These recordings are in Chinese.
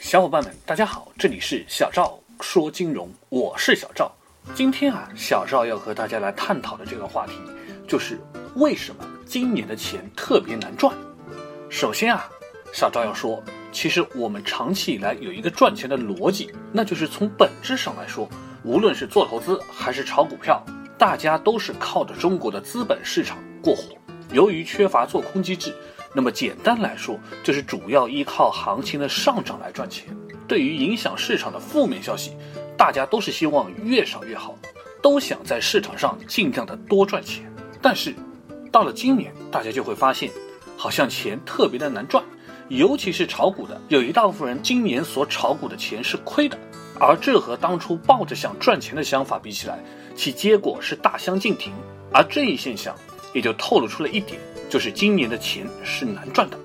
小伙伴们，大家好，这里是小赵说金融，我是小赵。今天啊，小赵要和大家来探讨的这个话题，就是为什么今年的钱特别难赚。首先啊，小赵要说，其实我们长期以来有一个赚钱的逻辑，那就是从本质上来说，无论是做投资还是炒股票，大家都是靠着中国的资本市场过活。由于缺乏做空机制。那么简单来说，就是主要依靠行情的上涨来赚钱。对于影响市场的负面消息，大家都是希望越少越好，都想在市场上尽量的多赚钱。但是，到了今年，大家就会发现，好像钱特别的难赚，尤其是炒股的，有一大部分人今年所炒股的钱是亏的，而这和当初抱着想赚钱的想法比起来，其结果是大相径庭。而这一现象，也就透露出了一点。就是今年的钱是难赚的，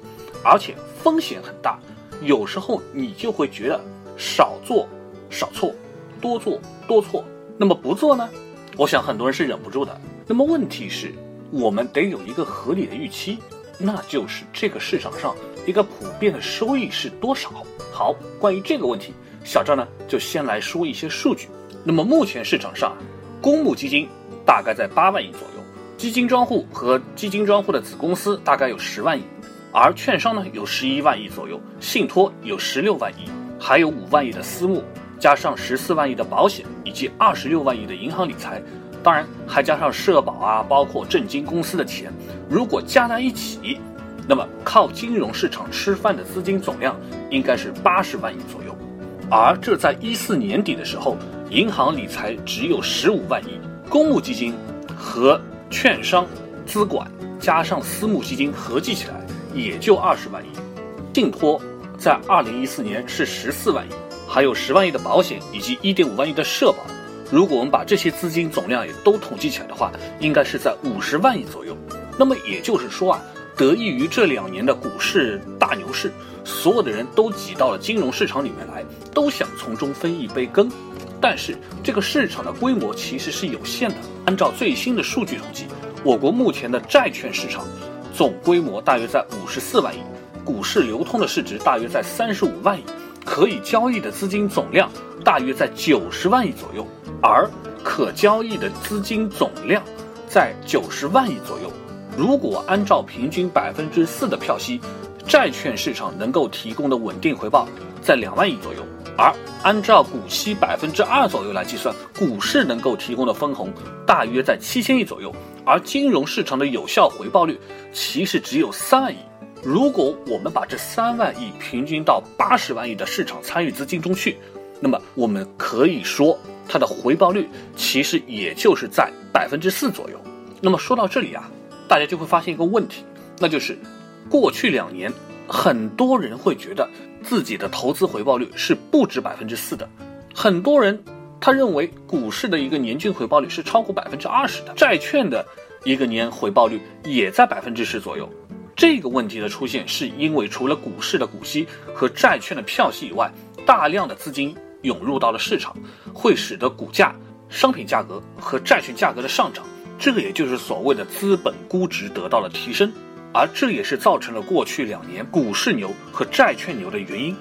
而且风险很大。有时候你就会觉得少做少错，多做多错。那么不做呢？我想很多人是忍不住的。那么问题是，我们得有一个合理的预期，那就是这个市场上一个普遍的收益是多少。好，关于这个问题，小赵呢就先来说一些数据。那么目前市场上，公募基金大概在八万亿左右。基金专户和基金专户的子公司大概有十万亿，而券商呢有十一万亿左右，信托有十六万亿，还有五万亿的私募，加上十四万亿的保险以及二十六万亿的银行理财，当然还加上社保啊，包括证金公司的钱，如果加在一起，那么靠金融市场吃饭的资金总量应该是八十万亿左右，而这在一四年底的时候，银行理财只有十五万亿，公募基金和券商、资管加上私募基金合计起来也就二十万亿，信托在二零一四年是十四万亿，还有十万亿的保险以及一点五万亿的社保。如果我们把这些资金总量也都统计起来的话，应该是在五十万亿左右。那么也就是说啊，得益于这两年的股市大牛市，所有的人都挤到了金融市场里面来，都想从中分一杯羹。但是这个市场的规模其实是有限的。按照最新的数据统计，我国目前的债券市场总规模大约在五十四万亿，股市流通的市值大约在三十五万亿，可以交易的资金总量大约在九十万亿左右。而可交易的资金总量在九十万亿左右，如果按照平均百分之四的票息，债券市场能够提供的稳定回报在两万亿左右。而按照股息百分之二左右来计算，股市能够提供的分红大约在七千亿左右，而金融市场的有效回报率其实只有三万亿。如果我们把这三万亿平均到八十万亿的市场参与资金中去，那么我们可以说它的回报率其实也就是在百分之四左右。那么说到这里啊，大家就会发现一个问题，那就是过去两年很多人会觉得。自己的投资回报率是不止百分之四的，很多人他认为股市的一个年均回报率是超过百分之二十的，债券的一个年回报率也在百分之十左右。这个问题的出现是因为除了股市的股息和债券的票息以外，大量的资金涌入到了市场，会使得股价、商品价格和债券价格的上涨，这个也就是所谓的资本估值得到了提升。而这也是造成了过去两年股市牛和债券牛的原因。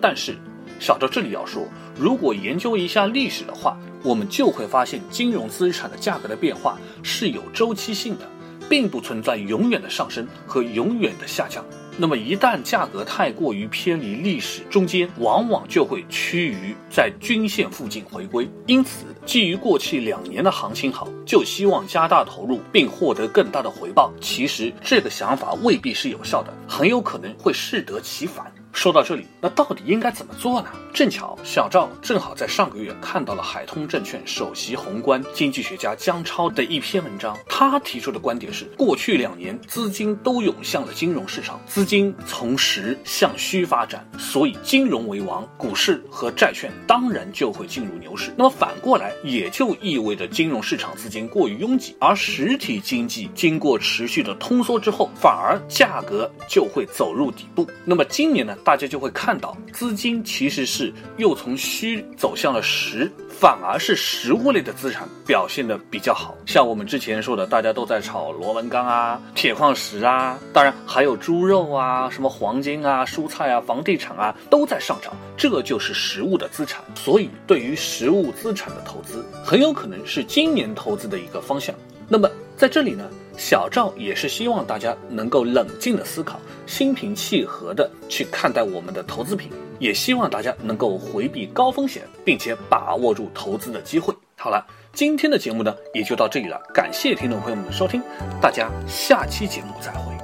但是，小赵这里要说，如果研究一下历史的话，我们就会发现，金融资产的价格的变化是有周期性的，并不存在永远的上升和永远的下降。那么，一旦价格太过于偏离历史中间，往往就会趋于在均线附近回归。因此，基于过去两年的行情好，就希望加大投入并获得更大的回报，其实这个想法未必是有效的，很有可能会适得其反。说到这里，那到底应该怎么做呢？正巧小赵正好在上个月看到了海通证券首席宏观经济学家姜超的一篇文章，他提出的观点是：过去两年资金都涌向了金融市场，资金从实向虚发展，所以金融为王，股市和债券当然就会进入牛市。那么反过来，也就意味着金融市场资金过于拥挤，而实体经济经过持续的通缩之后，反而价格就会走入底部。那么今年呢？大家就会看到资金其实是又从虚走向了实，反而是实物类的资产表现的比较好。像我们之前说的，大家都在炒螺纹钢啊、铁矿石啊，当然还有猪肉啊、什么黄金啊、蔬菜啊、房地产啊都在上涨，这就是实物的资产。所以，对于实物资产的投资，很有可能是今年投资的一个方向。那么在这里呢，小赵也是希望大家能够冷静的思考，心平气和的去看待我们的投资品，也希望大家能够回避高风险，并且把握住投资的机会。好了，今天的节目呢也就到这里了，感谢听众朋友们的收听，大家下期节目再会。